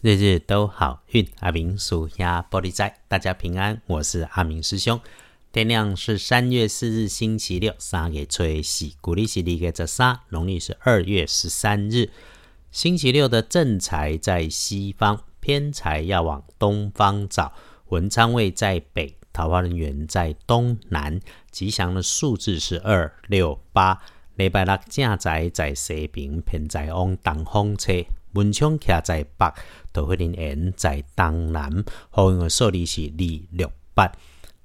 日日都好运，阿明属鸭玻璃仔，大家平安，我是阿明师兄。天亮是三月四日星期六，三月吹喜，古历是立个三，农历是二月十三日。星期六的正财在西方，偏财要往东方找。文昌位在北，桃花人缘在东南。吉祥的数字是二六八。礼拜六正财在西边，偏财往东方车。文昌徛在北，桃花林缘在东南，好运的数字是二六八。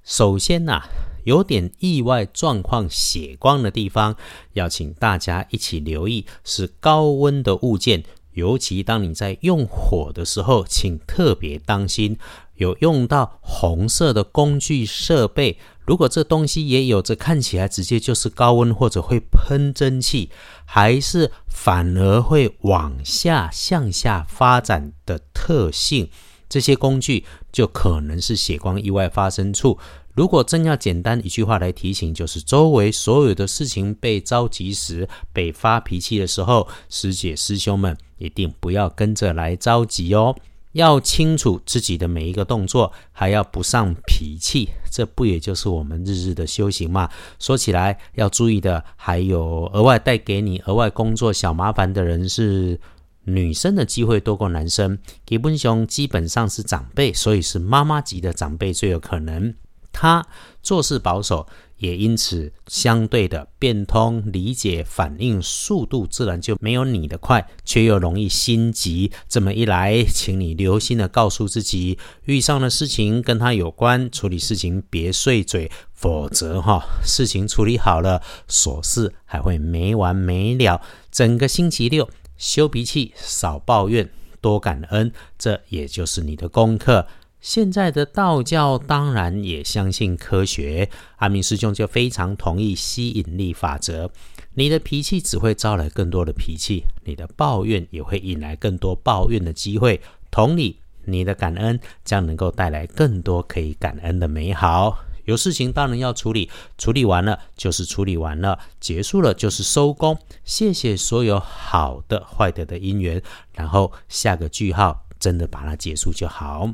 首先呐，有点意外状况血光的地方，要请大家一起留意，是高温的物件，尤其当你在用火的时候，请特别当心。有用到红色的工具设备，如果这东西也有着看起来直接就是高温或者会喷蒸汽，还是反而会往下向下发展的特性，这些工具就可能是血光意外发生处。如果真要简单一句话来提醒，就是周围所有的事情被着急时、被发脾气的时候，师姐师兄们一定不要跟着来着急哦。要清楚自己的每一个动作，还要不上脾气，这不也就是我们日日的修行吗？说起来要注意的，还有额外带给你额外工作小麻烦的人是女生的机会多过男生。基本上基本上是长辈，所以是妈妈级的长辈最有可能。他做事保守。也因此，相对的变通、理解、反应速度自然就没有你的快，却又容易心急。这么一来，请你留心的告诉自己，遇上的事情跟他有关，处理事情别碎嘴，否则哈，事情处理好了，琐事还会没完没了。整个星期六，修脾气，少抱怨，多感恩，这也就是你的功课。现在的道教当然也相信科学，阿明师兄就非常同意吸引力法则。你的脾气只会招来更多的脾气，你的抱怨也会引来更多抱怨的机会。同理，你的感恩将能够带来更多可以感恩的美好。有事情当然要处理，处理完了就是处理完了，结束了就是收工。谢谢所有好的、坏的的因缘，然后下个句号，真的把它结束就好。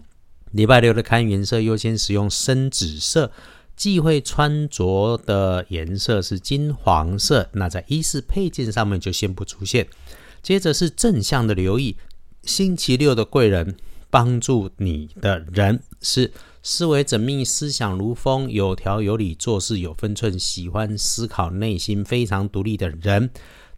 礼拜六的看颜色，优先使用深紫色，忌讳穿着的颜色是金黄色。那在衣饰配件上面就先不出现。接着是正向的留意，星期六的贵人帮助你的人是思维缜密、思想如风、有条有理、做事有分寸、喜欢思考、内心非常独立的人。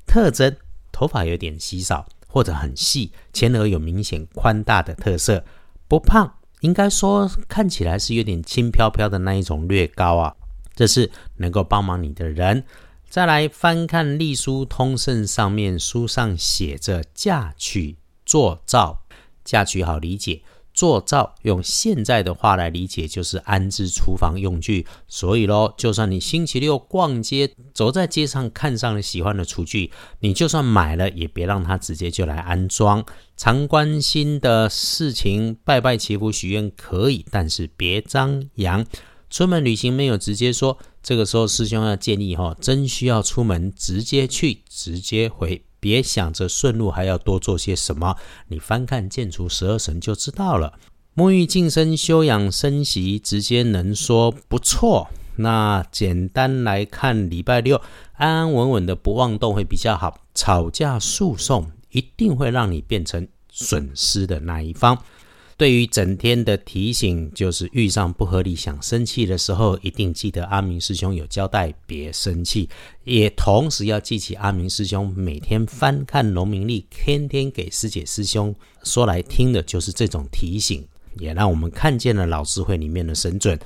特征：头发有点稀少或者很细，前额有明显宽大的特色，不胖。应该说看起来是有点轻飘飘的那一种略高啊，这是能够帮忙你的人。再来翻看《隶书通胜》上面书上写着嫁娶做造，嫁娶好理解。做灶用现在的话来理解，就是安置厨房用具。所以咯，就算你星期六逛街，走在街上看上了喜欢的厨具，你就算买了，也别让他直接就来安装。常关心的事情，拜拜祈福许愿可以，但是别张扬。出门旅行没有直接说，这个时候师兄要建议哈，真需要出门，直接去，直接回。别想着顺路还要多做些什么，你翻看《建除十二神》就知道了。沐浴净身、修养生息，直接能说不错。那简单来看，礼拜六安安稳稳的不妄动会比较好。吵架诉讼一定会让你变成损失的那一方。对于整天的提醒，就是遇上不合理想生气的时候，一定记得阿明师兄有交代，别生气。也同时要记起阿明师兄每天翻看农民历，天天给师姐师兄说来听的，就是这种提醒，也让我们看见了老智慧里面的神准。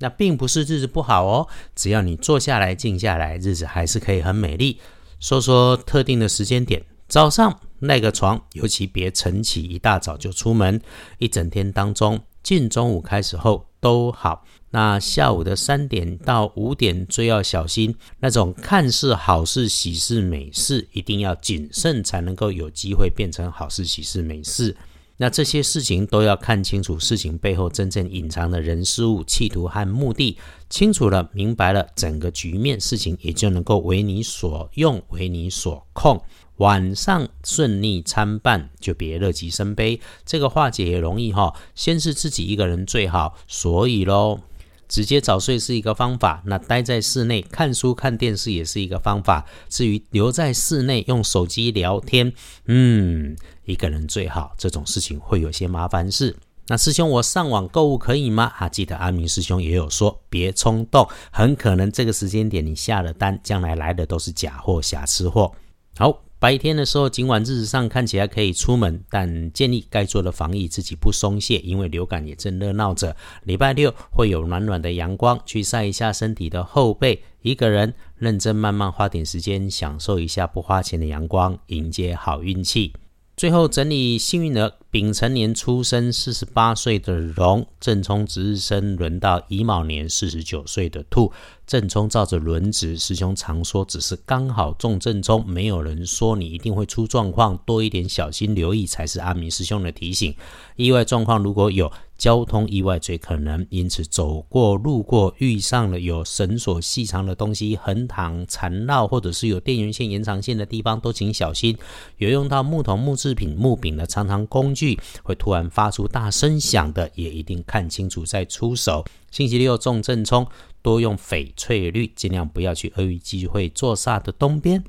那并不是日子不好哦，只要你坐下来静下来，日子还是可以很美丽。说说特定的时间点，早上。那个床，尤其别晨起一大早就出门，一整天当中，近中午开始后都好。那下午的三点到五点最要小心，那种看似好事、喜事、美事，一定要谨慎，才能够有机会变成好事、喜事、美事。那这些事情都要看清楚事情背后真正隐藏的人事物、企图和目的，清楚了、明白了整个局面，事情也就能够为你所用、为你所控。晚上顺利参半，就别乐极生悲。这个化解也容易哈，先是自己一个人最好，所以喽。直接早睡是一个方法，那待在室内看书看电视也是一个方法。至于留在室内用手机聊天，嗯，一个人最好。这种事情会有些麻烦事。那师兄，我上网购物可以吗？啊，记得阿明师兄也有说，别冲动，很可能这个时间点你下了单，将来来的都是假货、瑕疵货。好。白天的时候，尽管日子上看起来可以出门，但建议该做的防疫自己不松懈，因为流感也正热闹着。礼拜六会有暖暖的阳光，去晒一下身体的后背。一个人认真慢慢花点时间，享受一下不花钱的阳光，迎接好运气。最后整理幸运儿：丙辰年出生四十八岁的龙，正冲值日生轮到乙卯年四十九岁的兔。正冲照着轮值，师兄常说只是刚好中正冲，没有人说你一定会出状况，多一点小心留意才是阿明师兄的提醒。意外状况如果有，交通意外最可能，因此走过路过遇上了有绳索细长的东西横躺缠绕，或者是有电源线延长线的地方，都请小心。有用到木头、木制品、木柄的长长工具，会突然发出大声响的，也一定看清楚再出手。星期六中正冲。多用翡翠绿，尽量不要去厄运机会坐煞的东边。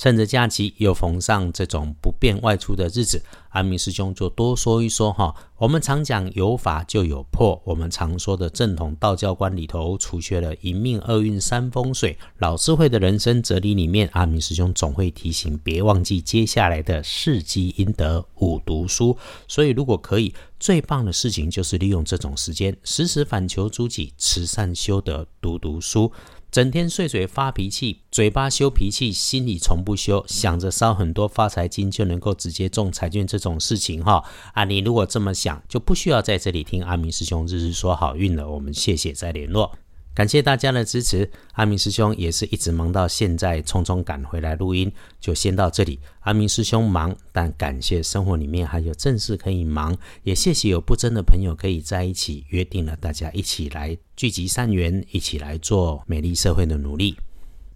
趁着假期又逢上这种不便外出的日子，阿明师兄就多说一说哈。我们常讲有法就有破，我们常说的正统道教观里头，除却了一命二运三风水，老智慧的人生哲理里面，阿明师兄总会提醒，别忘记接下来的四积阴德五读书。所以如果可以，最棒的事情就是利用这种时间，时时反求诸己，慈善修德，读读书。整天碎嘴发脾气，嘴巴修脾气，心里从不修，想着烧很多发财金就能够直接中彩券这种事情哈啊！你如果这么想，就不需要在这里听阿明师兄日日说好运了。我们谢谢再联络。感谢大家的支持，阿明师兄也是一直忙到现在，匆匆赶回来录音，就先到这里。阿明师兄忙，但感谢生活里面还有正事可以忙，也谢谢有不争的朋友可以在一起约定了，大家一起来聚集善缘，一起来做美丽社会的努力。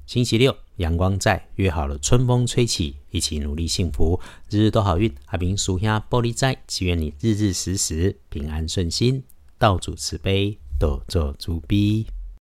星期六阳光在，约好了春风吹起，一起努力幸福，日日都好运。阿明属下玻璃斋，祈愿你日日时时平安顺心，道主慈悲，多做主逼。